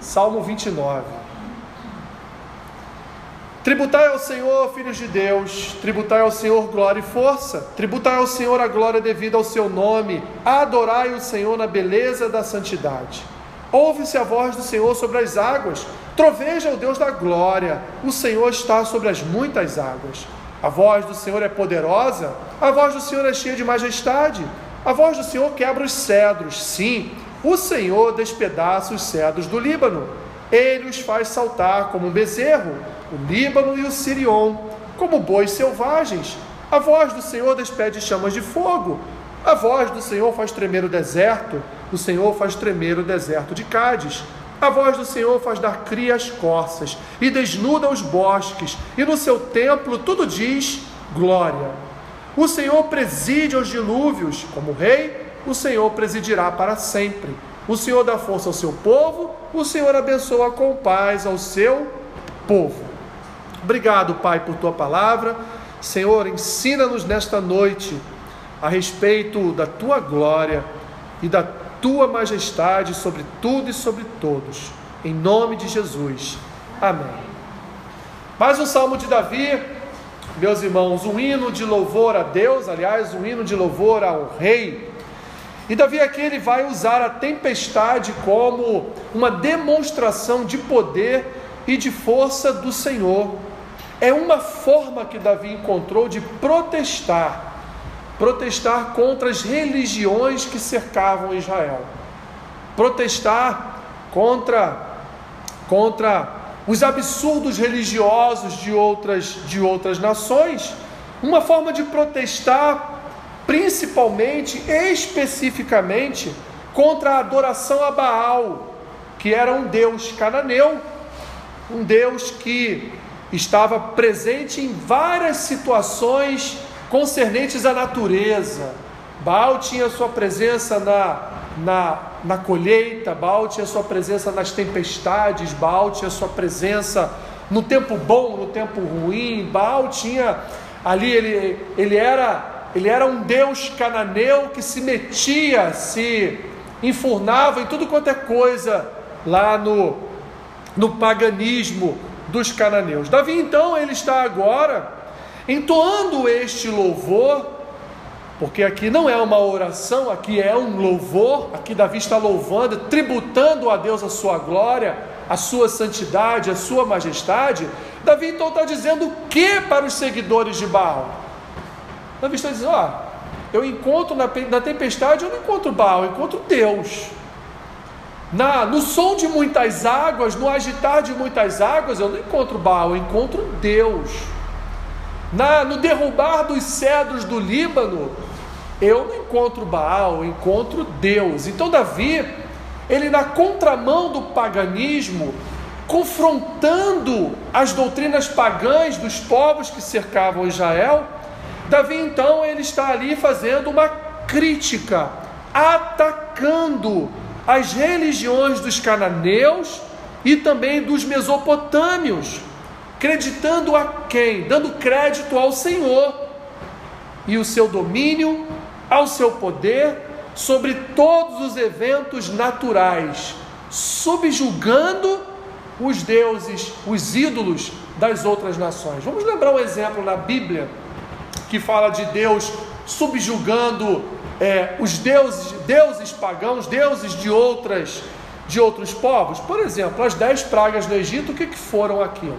Salmo 29. Tributai ao Senhor, filhos de Deus, tributai ao Senhor glória e força, tributai ao Senhor a glória devida ao seu nome, adorai o Senhor na beleza da santidade. Ouve-se a voz do Senhor sobre as águas, troveja o Deus da glória, o Senhor está sobre as muitas águas. A voz do Senhor é poderosa, a voz do Senhor é cheia de majestade, a voz do Senhor quebra os cedros, sim, o Senhor despedaça os cedros do Líbano, ele os faz saltar como um bezerro, o Líbano e o Sirion, como bois selvagens. A voz do Senhor despede chamas de fogo, a voz do Senhor faz tremer o deserto, o Senhor faz tremer o deserto de Cádiz. A voz do Senhor faz dar cria as corças e desnuda os bosques, e no seu templo tudo diz glória. O Senhor preside aos dilúvios, como rei, o Senhor presidirá para sempre. O Senhor dá força ao seu povo, o Senhor abençoa com paz ao seu povo. Obrigado, Pai, por tua palavra. Senhor, ensina-nos nesta noite a respeito da tua glória e da tua majestade sobre tudo e sobre todos. Em nome de Jesus. Amém. Mais um salmo de Davi, meus irmãos, um hino de louvor a Deus, aliás, um hino de louvor ao Rei. E Davi aqui ele vai usar a tempestade como uma demonstração de poder e de força do Senhor. É uma forma que Davi encontrou de protestar protestar contra as religiões que cercavam Israel, protestar contra, contra os absurdos religiosos de outras, de outras nações, uma forma de protestar principalmente, especificamente, contra a adoração a Baal, que era um deus cananeu, um deus que estava presente em várias situações concernentes à natureza. Baal tinha sua presença na, na, na colheita, Baal tinha sua presença nas tempestades, Baal tinha sua presença no tempo bom, no tempo ruim, Baal tinha ali, ele, ele, era, ele era um deus cananeu que se metia, se enfurnava em tudo quanto é coisa lá no, no paganismo dos cananeus. Davi então ele está agora entoando este louvor, porque aqui não é uma oração, aqui é um louvor, aqui Davi está louvando, tributando a Deus a sua glória, a sua santidade, a sua majestade. Davi então está dizendo o que para os seguidores de Baal? Davi está dizendo: ó, eu encontro na, na tempestade, eu não encontro Baal, eu encontro Deus. Na, no som de muitas águas, no agitar de muitas águas, eu não encontro Baal, eu encontro Deus na, no derrubar dos cedros do Líbano, eu não encontro Baal, eu encontro Deus. Então, Davi, ele na contramão do paganismo, confrontando as doutrinas pagãs dos povos que cercavam Israel, Davi então ele está ali fazendo uma crítica, atacando as religiões dos cananeus e também dos mesopotâmios Creditando a quem? Dando crédito ao Senhor e o seu domínio, ao seu poder sobre todos os eventos naturais, subjugando os deuses, os ídolos das outras nações. Vamos lembrar um exemplo na Bíblia que fala de Deus subjugando é, os deuses, deuses pagãos, deuses de outras de outros povos. Por exemplo, as dez pragas no Egito, o que, que foram aquilo?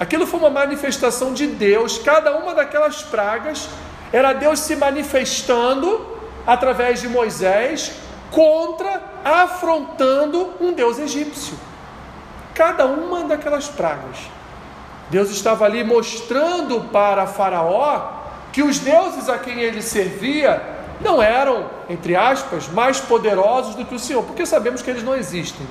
Aquilo foi uma manifestação de Deus, cada uma daquelas pragas era Deus se manifestando através de Moisés contra, afrontando um Deus egípcio. Cada uma daquelas pragas. Deus estava ali mostrando para Faraó que os deuses a quem ele servia não eram, entre aspas, mais poderosos do que o Senhor, porque sabemos que eles não existem.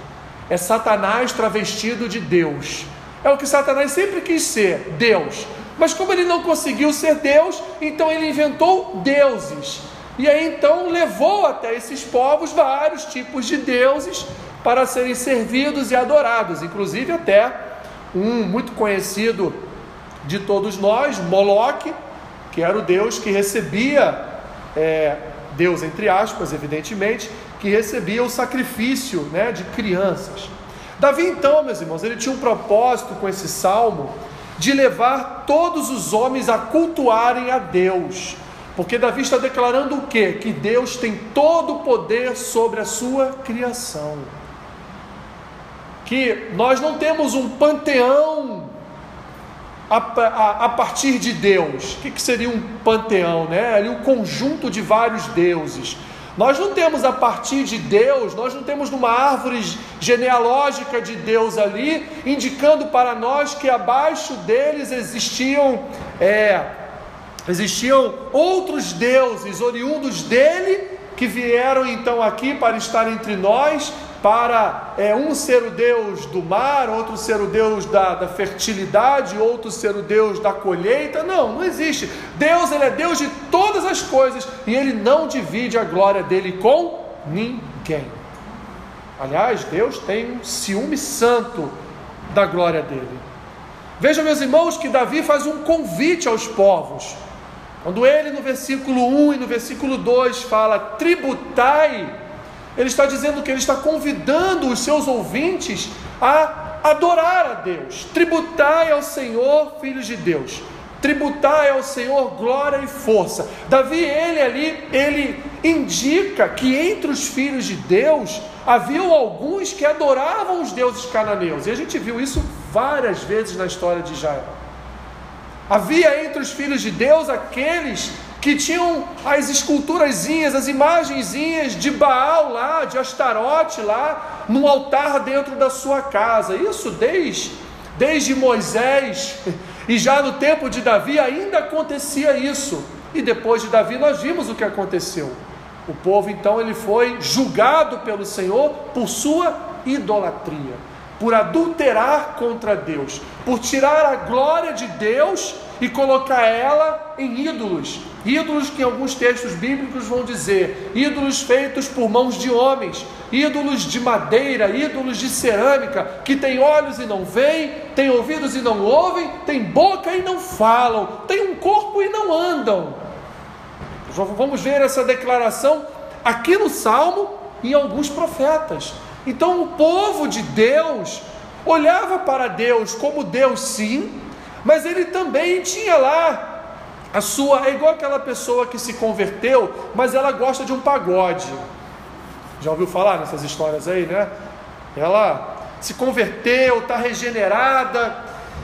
É Satanás travestido de Deus. É o que Satanás sempre quis ser, Deus. Mas como ele não conseguiu ser Deus, então ele inventou deuses. E aí então levou até esses povos vários tipos de deuses para serem servidos e adorados, inclusive até um muito conhecido de todos nós, Moloque, que era o deus que recebia, é, Deus entre aspas, evidentemente, que recebia o sacrifício né, de crianças. Davi, então, meus irmãos, ele tinha um propósito com esse salmo de levar todos os homens a cultuarem a Deus. Porque Davi está declarando o quê? Que Deus tem todo o poder sobre a sua criação. Que nós não temos um panteão a, a, a partir de Deus. O que, que seria um panteão? Né? Ali um conjunto de vários deuses. Nós não temos a partir de Deus, nós não temos uma árvore genealógica de Deus ali, indicando para nós que abaixo deles existiam, é, existiam outros deuses oriundos dele que vieram então aqui para estar entre nós para é, um ser o Deus do mar, outro ser o Deus da, da, fertilidade, outro ser o Deus da colheita. Não, não existe. Deus ele é Deus de todas as coisas e ele não divide a glória dele com ninguém. Aliás, Deus tem um ciúme santo da glória dele. Vejam, meus irmãos, que Davi faz um convite aos povos. Quando ele, no versículo 1 e no versículo 2, fala: tributai ele está dizendo que ele está convidando os seus ouvintes a adorar a Deus. Tributai ao Senhor, filhos de Deus. Tributai ao Senhor glória e força. Davi, ele ali, ele indica que entre os filhos de Deus haviam alguns que adoravam os deuses cananeus. E a gente viu isso várias vezes na história de Israel. Havia entre os filhos de Deus aqueles que tinham as esculturazinhas, as imagenzinhas de Baal lá, de Astarote lá, no altar dentro da sua casa. Isso desde, desde Moisés e já no tempo de Davi ainda acontecia isso. E depois de Davi nós vimos o que aconteceu. O povo então ele foi julgado pelo Senhor por sua idolatria, por adulterar contra Deus, por tirar a glória de Deus e colocar ela em ídolos. Ídolos que alguns textos bíblicos vão dizer, ídolos feitos por mãos de homens, ídolos de madeira, ídolos de cerâmica, que têm olhos e não veem, têm ouvidos e não ouvem, têm boca e não falam, têm um corpo e não andam. Vamos ver essa declaração aqui no Salmo e alguns profetas. Então o povo de Deus olhava para Deus como Deus sim, mas ele também tinha lá a sua. É igual aquela pessoa que se converteu, mas ela gosta de um pagode. Já ouviu falar nessas histórias aí, né? Ela se converteu, está regenerada,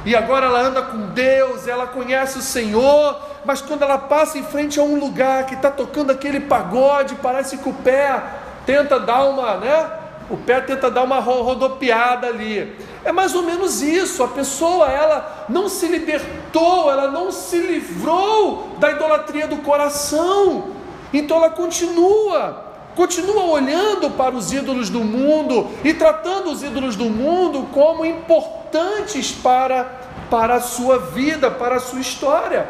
e agora ela anda com Deus, ela conhece o Senhor, mas quando ela passa em frente a um lugar que está tocando aquele pagode, parece que o pé tenta dar uma, né? O pé tenta dar uma rodopiada ali. É mais ou menos isso. A pessoa ela não se libertou, ela não se livrou da idolatria do coração. Então ela continua, continua olhando para os ídolos do mundo e tratando os ídolos do mundo como importantes para para a sua vida, para a sua história.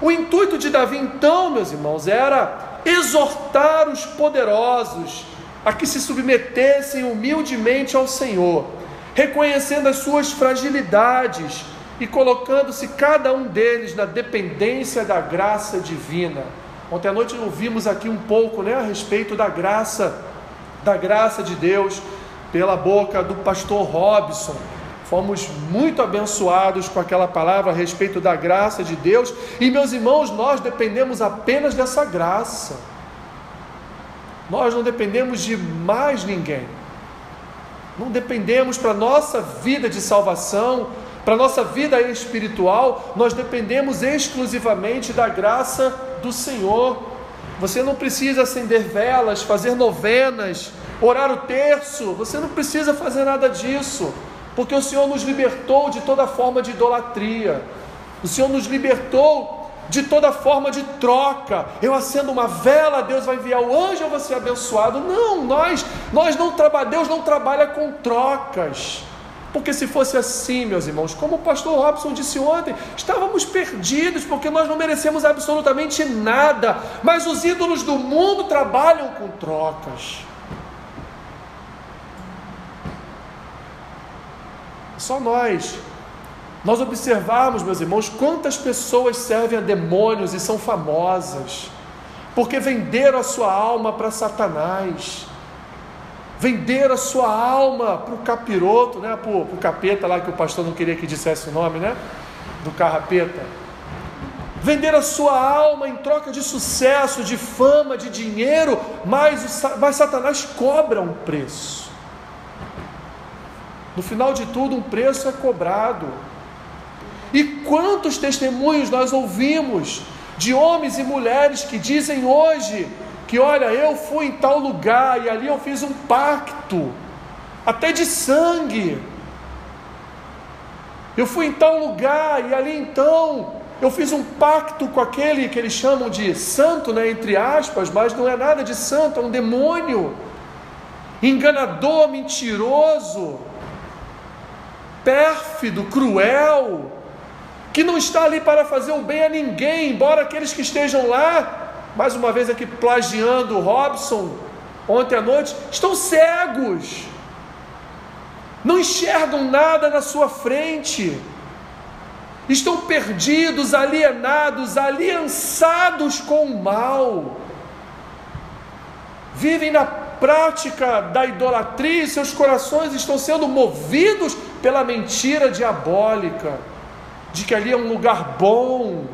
O intuito de Davi então, meus irmãos, era exortar os poderosos a que se submetessem humildemente ao Senhor reconhecendo as suas fragilidades e colocando-se cada um deles na dependência da graça divina. Ontem à noite ouvimos aqui um pouco né, a respeito da graça, da graça de Deus, pela boca do pastor Robson. Fomos muito abençoados com aquela palavra a respeito da graça de Deus, e meus irmãos, nós dependemos apenas dessa graça. Nós não dependemos de mais ninguém. Não dependemos para a nossa vida de salvação, para a nossa vida espiritual, nós dependemos exclusivamente da graça do Senhor. Você não precisa acender velas, fazer novenas, orar o terço, você não precisa fazer nada disso, porque o Senhor nos libertou de toda forma de idolatria, o Senhor nos libertou de toda forma de troca. Eu acendo uma vela, Deus vai enviar o anjo, eu vou ser abençoado. Não, nós, nós não trabalhamos, Deus não trabalha com trocas. Porque se fosse assim, meus irmãos, como o pastor Robson disse ontem, estávamos perdidos, porque nós não merecemos absolutamente nada. Mas os ídolos do mundo trabalham com trocas. Só nós nós observarmos, meus irmãos, quantas pessoas servem a demônios e são famosas, porque venderam a sua alma para Satanás. vender a sua alma para o capiroto, né? para o capeta lá que o pastor não queria que dissesse o nome, né? Do carrapeta. Vender a sua alma em troca de sucesso, de fama, de dinheiro, mas, mas Satanás cobra um preço. No final de tudo, um preço é cobrado. E quantos testemunhos nós ouvimos de homens e mulheres que dizem hoje que olha, eu fui em tal lugar e ali eu fiz um pacto, até de sangue. Eu fui em tal lugar e ali então eu fiz um pacto com aquele que eles chamam de santo, né, entre aspas, mas não é nada de santo, é um demônio, enganador, mentiroso, pérfido, cruel, que não está ali para fazer o bem a ninguém, embora aqueles que estejam lá mais uma vez aqui plagiando o Robson, ontem à noite, estão cegos, não enxergam nada na sua frente, estão perdidos, alienados, aliançados com o mal, vivem na prática da idolatria, seus corações estão sendo movidos pela mentira diabólica, de que ali é um lugar bom,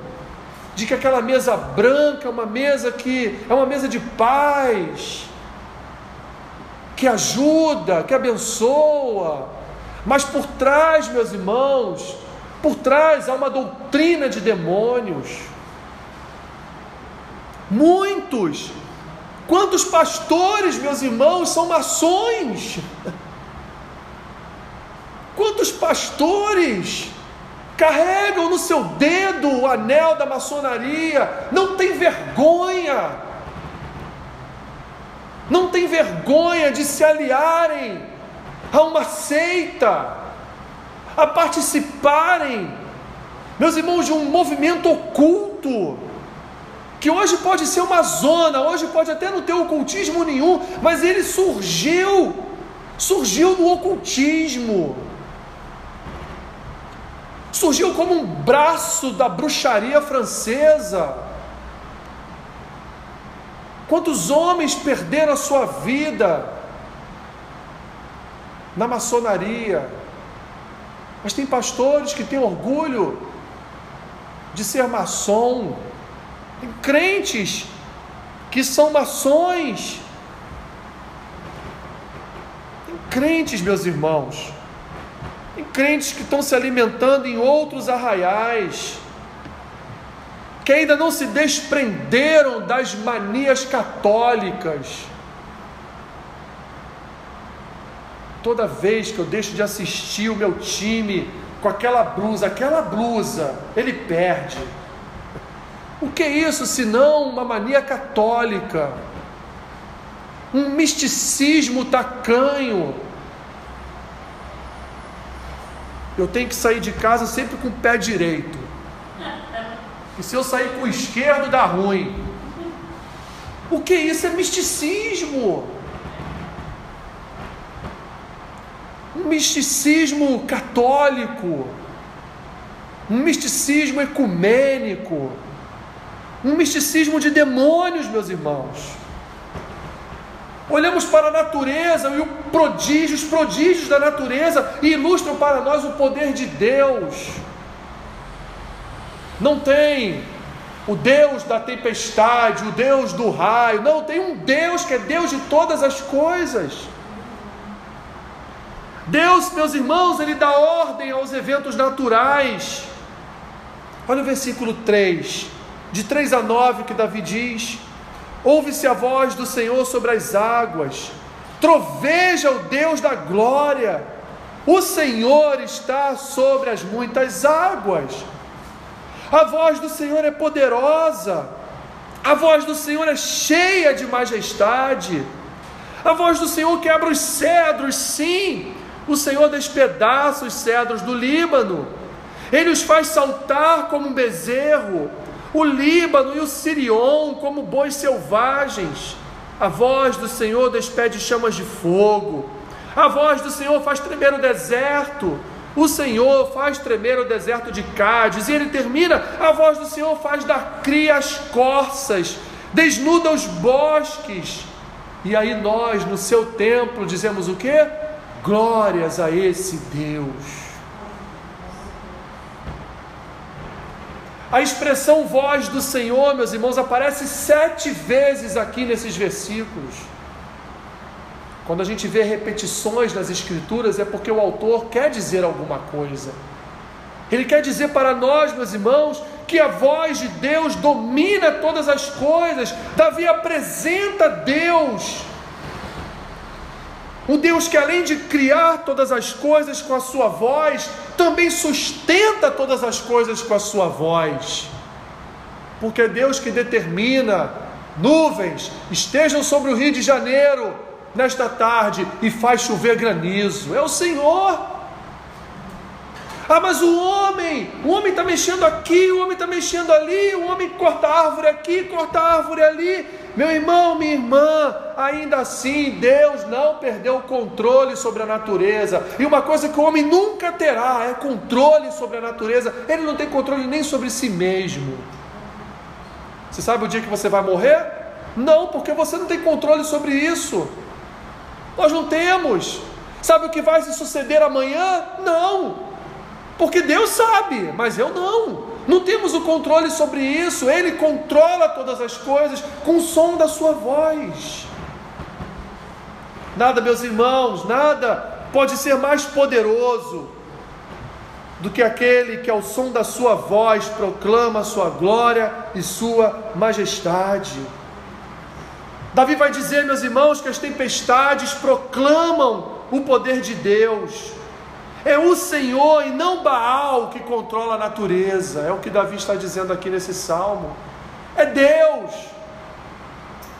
de que aquela mesa branca é uma mesa que é uma mesa de paz, que ajuda, que abençoa, mas por trás, meus irmãos, por trás há uma doutrina de demônios. Muitos, quantos pastores, meus irmãos, são maçons? Quantos pastores carregam no seu dedo o anel da maçonaria, não tem vergonha, não tem vergonha de se aliarem a uma seita, a participarem, meus irmãos, de um movimento oculto, que hoje pode ser uma zona, hoje pode até não ter ocultismo nenhum, mas ele surgiu, surgiu no ocultismo surgiu como um braço da bruxaria francesa. Quantos homens perderam a sua vida na maçonaria? Mas tem pastores que têm orgulho de ser maçom, tem crentes que são maçons, tem crentes, meus irmãos, tem crentes que estão se alimentando em outros arraiais, que ainda não se desprenderam das manias católicas. Toda vez que eu deixo de assistir o meu time com aquela blusa, aquela blusa, ele perde. O que é isso senão uma mania católica? Um misticismo tacanho eu tenho que sair de casa sempre com o pé direito. E se eu sair com o esquerdo, dá ruim. O que isso é misticismo? Um misticismo católico, um misticismo ecumênico, um misticismo de demônios, meus irmãos. Olhamos para a natureza e os prodígios da natureza ilustram para nós o poder de Deus. Não tem o Deus da tempestade, o Deus do raio, não, tem um Deus que é Deus de todas as coisas. Deus, meus irmãos, ele dá ordem aos eventos naturais. Olha o versículo 3, de 3 a 9 que Davi diz: Ouve-se a voz do Senhor sobre as águas, troveja o Deus da glória, o Senhor está sobre as muitas águas. A voz do Senhor é poderosa, a voz do Senhor é cheia de majestade, a voz do Senhor quebra os cedros, sim, o Senhor despedaça os cedros do Líbano, ele os faz saltar como um bezerro o Líbano e o Sirion como bois selvagens. A voz do Senhor despede chamas de fogo. A voz do Senhor faz tremer o deserto. O Senhor faz tremer o deserto de Cádiz. E ele termina: a voz do Senhor faz dar cria as corças, desnuda os bosques. E aí nós, no seu templo, dizemos o quê? Glórias a esse Deus. A expressão voz do Senhor, meus irmãos, aparece sete vezes aqui nesses versículos. Quando a gente vê repetições nas Escrituras, é porque o autor quer dizer alguma coisa. Ele quer dizer para nós, meus irmãos, que a voz de Deus domina todas as coisas. Davi apresenta Deus. O Deus que, além de criar todas as coisas com a sua voz, também sustenta todas as coisas com a sua voz. Porque é Deus que determina nuvens estejam sobre o Rio de Janeiro nesta tarde e faz chover granizo. É o Senhor. Ah, mas o homem, o homem está mexendo aqui, o homem está mexendo ali, o homem corta árvore aqui, corta árvore ali. Meu irmão, minha irmã, ainda assim Deus não perdeu o controle sobre a natureza. E uma coisa que o homem nunca terá é controle sobre a natureza. Ele não tem controle nem sobre si mesmo. Você sabe o dia que você vai morrer? Não, porque você não tem controle sobre isso. Nós não temos. Sabe o que vai se suceder amanhã? Não. Porque Deus sabe, mas eu não. Não temos o controle sobre isso. Ele controla todas as coisas com o som da sua voz. Nada, meus irmãos, nada pode ser mais poderoso do que aquele que ao som da sua voz proclama a sua glória e sua majestade. Davi vai dizer, meus irmãos, que as tempestades proclamam o poder de Deus. É o Senhor e não Baal que controla a natureza. É o que Davi está dizendo aqui nesse salmo. É Deus.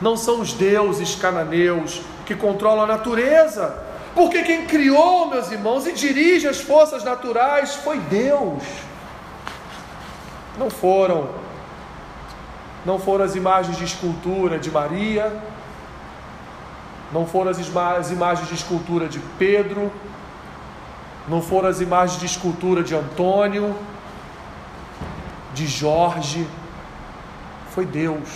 Não são os deuses cananeus que controlam a natureza. Porque quem criou, meus irmãos, e dirige as forças naturais foi Deus. Não foram não foram as imagens de escultura de Maria, não foram as imagens de escultura de Pedro, não foram as imagens de escultura de Antônio, de Jorge, foi Deus.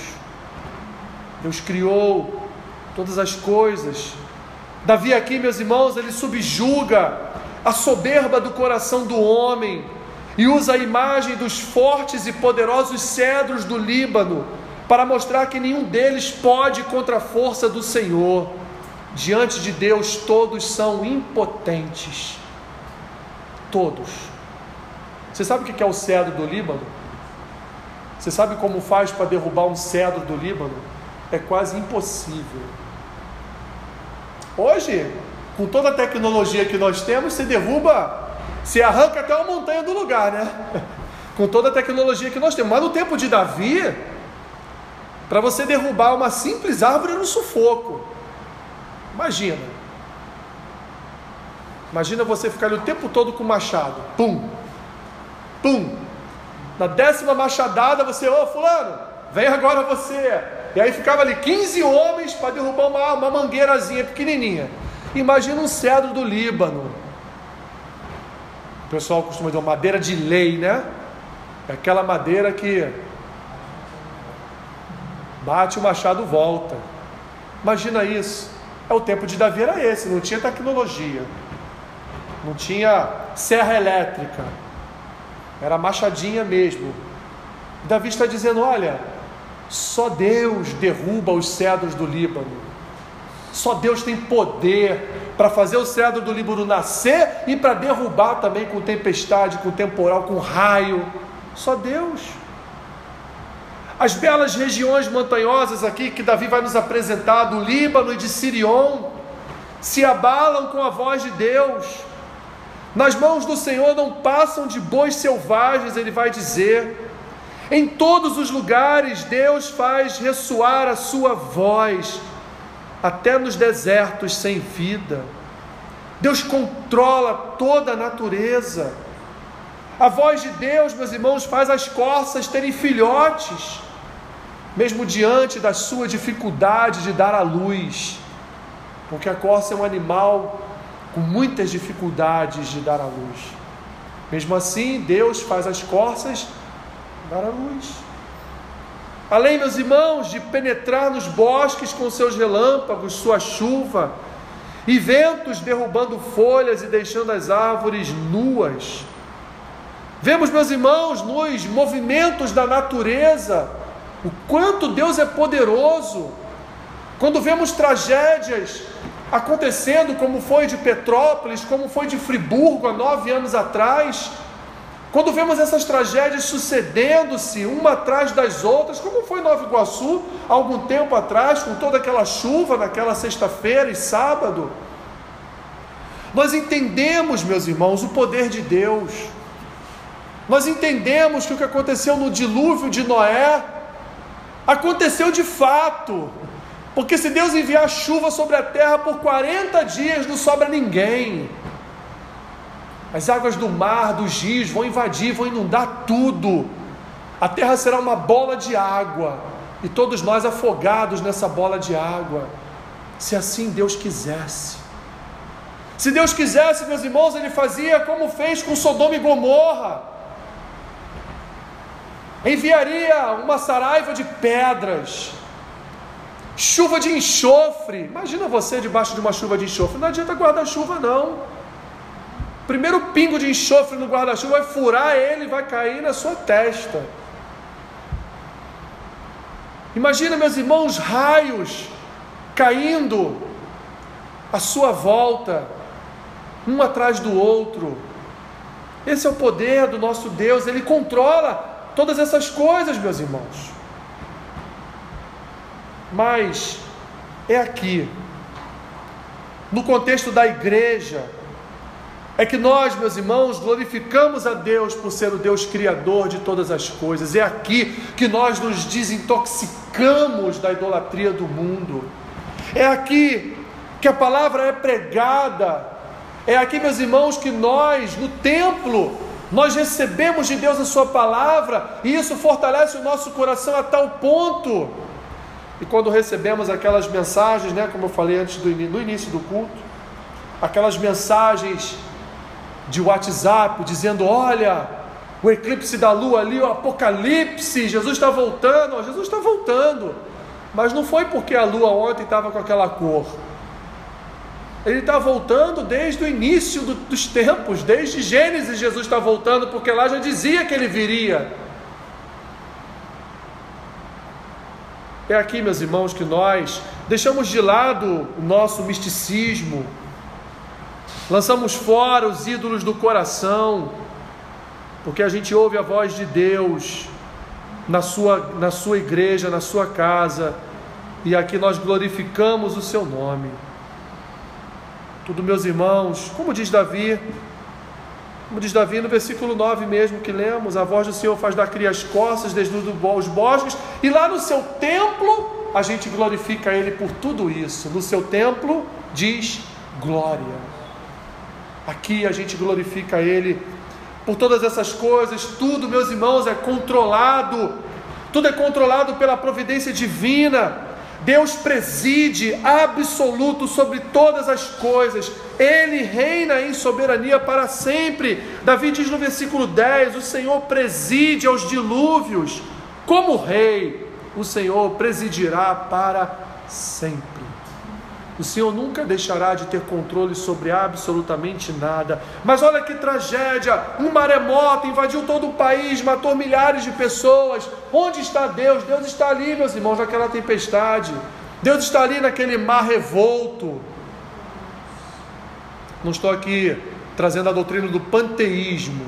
Deus criou todas as coisas. Davi, aqui, meus irmãos, ele subjuga a soberba do coração do homem e usa a imagem dos fortes e poderosos cedros do Líbano para mostrar que nenhum deles pode contra a força do Senhor. Diante de Deus, todos são impotentes todos. Você sabe o que é o cedro do Líbano? Você sabe como faz para derrubar um cedro do Líbano? É quase impossível. Hoje, com toda a tecnologia que nós temos, você derruba, você arranca até uma montanha do lugar, né? Com toda a tecnologia que nós temos. Mas no tempo de Davi, para você derrubar uma simples árvore era sufoco. Imagina. Imagina você ficar ali o tempo todo com o machado. Pum! Pum! Na décima machadada você, ô oh, fulano, vem agora você. E aí ficava ali 15 homens para derrubar uma, uma mangueirazinha pequenininha. Imagina um cedro do Líbano. O pessoal costuma dizer madeira de lei, né? É aquela madeira que bate o machado volta. Imagina isso. É o tempo de Davi era esse, não tinha tecnologia não tinha serra elétrica, era machadinha mesmo. Davi está dizendo: olha, só Deus derruba os cedros do Líbano. Só Deus tem poder para fazer o cedro do Líbano nascer e para derrubar também com tempestade, com temporal, com raio. Só Deus. As belas regiões montanhosas aqui que Davi vai nos apresentar, do Líbano e de Sirion, se abalam com a voz de Deus. Nas mãos do Senhor não passam de bois selvagens, ele vai dizer. Em todos os lugares Deus faz ressoar a sua voz, até nos desertos sem vida. Deus controla toda a natureza. A voz de Deus, meus irmãos, faz as corças terem filhotes, mesmo diante da sua dificuldade de dar à luz, porque a corça é um animal com muitas dificuldades de dar à luz. Mesmo assim, Deus faz as corças dar à luz. Além, meus irmãos, de penetrar nos bosques com seus relâmpagos, sua chuva, e ventos derrubando folhas e deixando as árvores nuas. Vemos, meus irmãos, nos movimentos da natureza, o quanto Deus é poderoso. Quando vemos tragédias acontecendo, como foi de Petrópolis, como foi de Friburgo há nove anos atrás, quando vemos essas tragédias sucedendo-se uma atrás das outras, como foi Nova Iguaçu algum tempo atrás, com toda aquela chuva naquela sexta-feira e sábado, nós entendemos, meus irmãos, o poder de Deus. Nós entendemos que o que aconteceu no dilúvio de Noé aconteceu de fato. Porque se Deus enviar chuva sobre a terra por 40 dias, não sobra ninguém. As águas do mar, dos rios vão invadir, vão inundar tudo. A terra será uma bola de água e todos nós afogados nessa bola de água. Se assim Deus quisesse. Se Deus quisesse, meus irmãos, Ele fazia como fez com Sodoma e Gomorra. Enviaria uma saraiva de pedras, chuva de enxofre. Imagina você debaixo de uma chuva de enxofre. Não adianta guardar chuva, não primeiro pingo de enxofre no guarda-chuva vai furar ele vai cair na sua testa. Imagina, meus irmãos, raios caindo à sua volta, um atrás do outro. Esse é o poder do nosso Deus, ele controla todas essas coisas, meus irmãos. Mas é aqui, no contexto da igreja, é que nós, meus irmãos, glorificamos a Deus por ser o Deus criador de todas as coisas. É aqui que nós nos desintoxicamos da idolatria do mundo. É aqui que a palavra é pregada. É aqui, meus irmãos, que nós, no templo, nós recebemos de Deus a Sua palavra e isso fortalece o nosso coração a tal ponto. E quando recebemos aquelas mensagens, né, como eu falei antes do no início do culto, aquelas mensagens de WhatsApp dizendo: olha, o eclipse da lua ali, o apocalipse, Jesus está voltando, Jesus está voltando. Mas não foi porque a lua ontem estava com aquela cor. Ele está voltando desde o início do, dos tempos, desde Gênesis, Jesus está voltando, porque lá já dizia que ele viria. É aqui, meus irmãos, que nós deixamos de lado o nosso misticismo, lançamos fora os ídolos do coração, porque a gente ouve a voz de Deus na sua, na sua igreja, na sua casa, e aqui nós glorificamos o seu nome. Tudo, meus irmãos, como diz Davi, como diz Davi no versículo 9 mesmo que lemos, a voz do Senhor faz dar cria as costas, desnuda os bosques, e lá no seu templo a gente glorifica Ele por tudo isso. No seu templo diz glória. Aqui a gente glorifica Ele por todas essas coisas, tudo, meus irmãos, é controlado, tudo é controlado pela providência divina. Deus preside absoluto sobre todas as coisas, Ele reina em soberania para sempre. Davi diz no versículo 10: O Senhor preside aos dilúvios, como rei, o Senhor presidirá para sempre. O Senhor nunca deixará de ter controle sobre absolutamente nada. Mas olha que tragédia! Um maremoto invadiu todo o país, matou milhares de pessoas. Onde está Deus? Deus está ali, meus irmãos, naquela tempestade. Deus está ali naquele mar revolto. Não estou aqui trazendo a doutrina do panteísmo.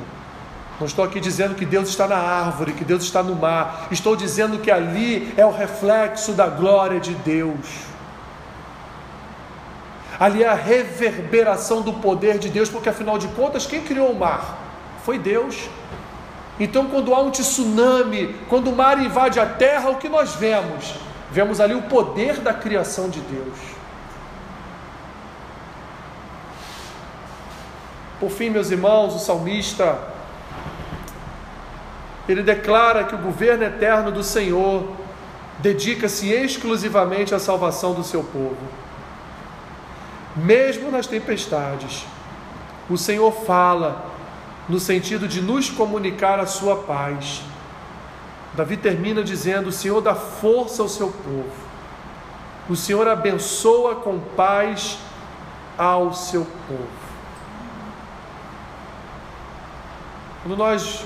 Não estou aqui dizendo que Deus está na árvore, que Deus está no mar. Estou dizendo que ali é o reflexo da glória de Deus ali é a reverberação do poder de Deus, porque afinal de contas, quem criou o mar? Foi Deus. Então, quando há um tsunami, quando o mar invade a terra, o que nós vemos? Vemos ali o poder da criação de Deus. Por fim, meus irmãos, o salmista ele declara que o governo eterno do Senhor dedica-se exclusivamente à salvação do seu povo mesmo nas tempestades. O Senhor fala no sentido de nos comunicar a sua paz. Davi termina dizendo: O Senhor dá força ao seu povo, o Senhor abençoa com paz ao seu povo. Quando nós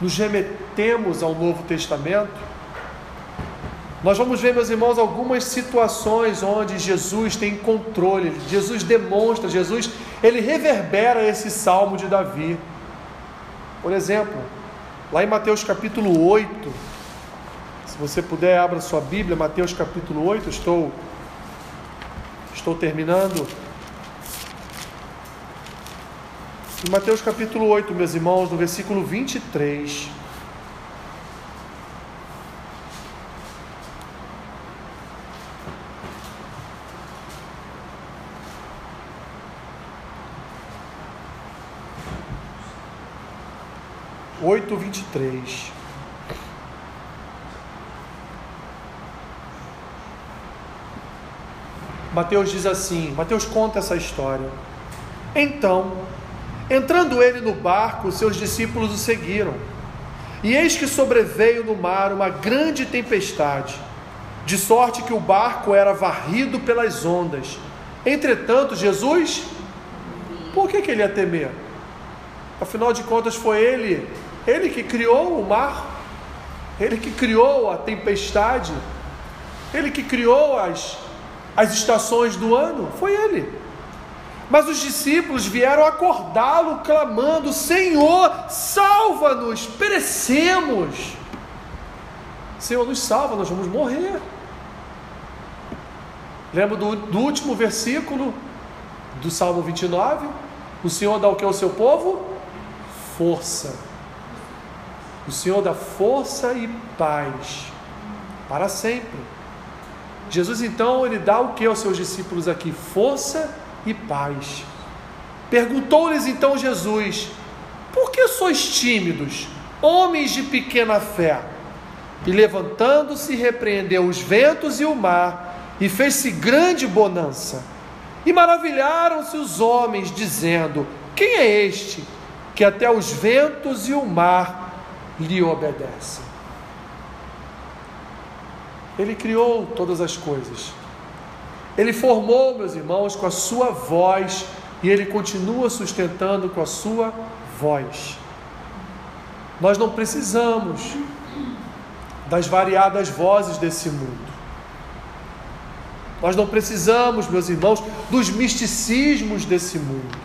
nos remetemos ao Novo Testamento, nós vamos ver, meus irmãos, algumas situações onde Jesus tem controle, Jesus demonstra, Jesus, ele reverbera esse salmo de Davi. Por exemplo, lá em Mateus capítulo 8, se você puder, abra sua Bíblia, Mateus capítulo 8, estou estou terminando. Em Mateus capítulo 8, meus irmãos, no versículo 23. Oito vinte e três. Mateus diz assim: Mateus conta essa história. Então, Entrando ele no barco, seus discípulos o seguiram. E eis que sobreveio no mar uma grande tempestade, de sorte que o barco era varrido pelas ondas. Entretanto, Jesus, por que, que ele ia temer? Afinal de contas, foi ele, ele que criou o mar, ele que criou a tempestade, ele que criou as, as estações do ano, foi ele. Mas os discípulos vieram acordá-lo, clamando: Senhor, salva-nos, perecemos. Senhor, nos salva, nós vamos morrer. Lembra do, do último versículo do Salmo 29? O Senhor dá o que ao seu povo? Força. O Senhor dá força e paz para sempre. Jesus então ele dá o que aos seus discípulos aqui? Força e paz. Perguntou-lhes então Jesus: Por que sois tímidos, homens de pequena fé? E levantando-se, repreendeu os ventos e o mar, e fez-se grande bonança. E maravilharam-se os homens, dizendo: Quem é este que até os ventos e o mar lhe obedecem? Ele criou todas as coisas ele formou, meus irmãos, com a sua voz e ele continua sustentando com a sua voz. Nós não precisamos das variadas vozes desse mundo. Nós não precisamos, meus irmãos, dos misticismos desse mundo.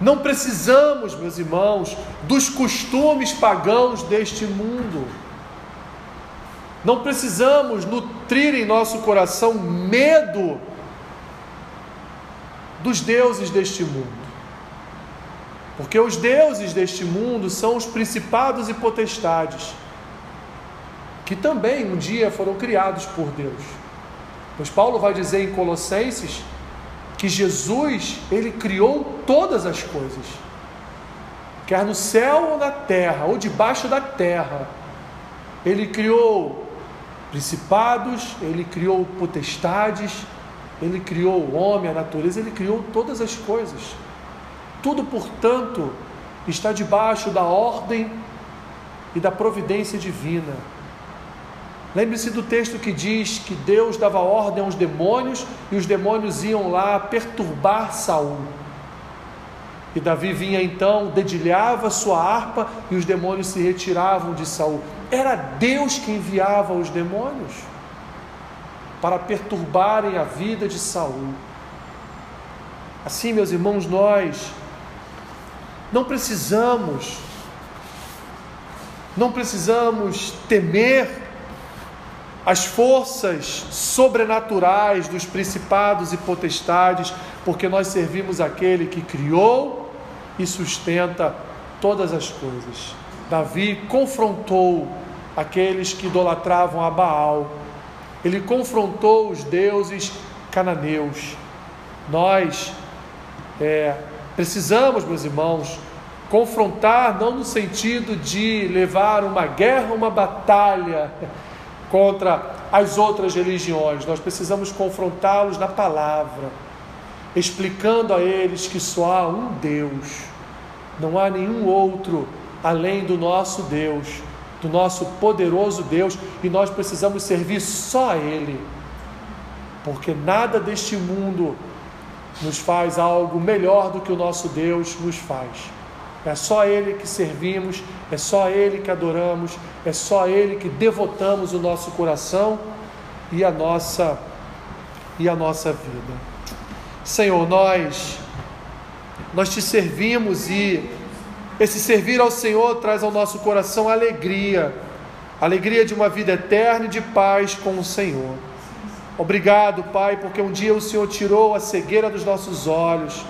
Não precisamos, meus irmãos, dos costumes pagãos deste mundo. Não precisamos nutrir em nosso coração medo dos deuses deste mundo. Porque os deuses deste mundo são os principados e potestades, que também um dia foram criados por Deus. Pois Paulo vai dizer em Colossenses que Jesus, ele criou todas as coisas, quer no céu ou na terra, ou debaixo da terra. Ele criou principados, ele criou potestades, ele criou o homem, a natureza, ele criou todas as coisas. Tudo, portanto, está debaixo da ordem e da providência divina. Lembre-se do texto que diz que Deus dava ordem aos demônios e os demônios iam lá perturbar Saul. E Davi vinha então, dedilhava sua harpa e os demônios se retiravam de Saul. Era Deus que enviava os demônios para perturbarem a vida de Saul. Assim, meus irmãos, nós não precisamos não precisamos temer as forças sobrenaturais dos principados e potestades, porque nós servimos aquele que criou e sustenta todas as coisas. Davi confrontou aqueles que idolatravam a Baal, ele confrontou os deuses cananeus. Nós é, precisamos, meus irmãos, confrontar não no sentido de levar uma guerra, uma batalha contra as outras religiões, nós precisamos confrontá-los na palavra, explicando a eles que só há um Deus, não há nenhum outro além do nosso Deus, do nosso poderoso Deus e nós precisamos servir só a Ele, porque nada deste mundo nos faz algo melhor do que o nosso Deus nos faz. É só Ele que servimos, é só Ele que adoramos, é só Ele que devotamos o nosso coração e a nossa e a nossa vida. Senhor, nós nós te servimos e esse servir ao Senhor traz ao nosso coração alegria, alegria de uma vida eterna e de paz com o Senhor. Obrigado, Pai, porque um dia o Senhor tirou a cegueira dos nossos olhos,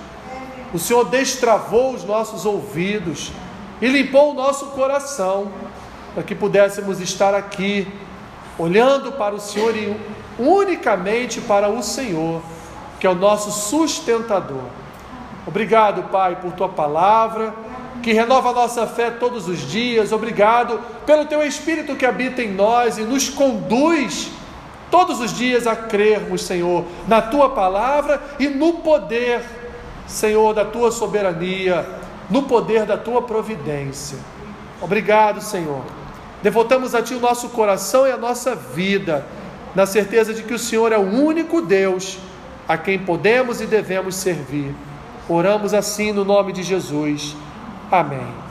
o Senhor destravou os nossos ouvidos e limpou o nosso coração, para que pudéssemos estar aqui, olhando para o Senhor e unicamente para o Senhor, que é o nosso sustentador. Obrigado, Pai, por tua palavra que renova a nossa fé todos os dias. Obrigado pelo teu Espírito que habita em nós e nos conduz todos os dias a crermos, Senhor, na tua palavra e no poder, Senhor, da tua soberania, no poder da tua providência. Obrigado, Senhor. Devotamos a ti o nosso coração e a nossa vida, na certeza de que o Senhor é o único Deus a quem podemos e devemos servir. Oramos assim no nome de Jesus. Amém.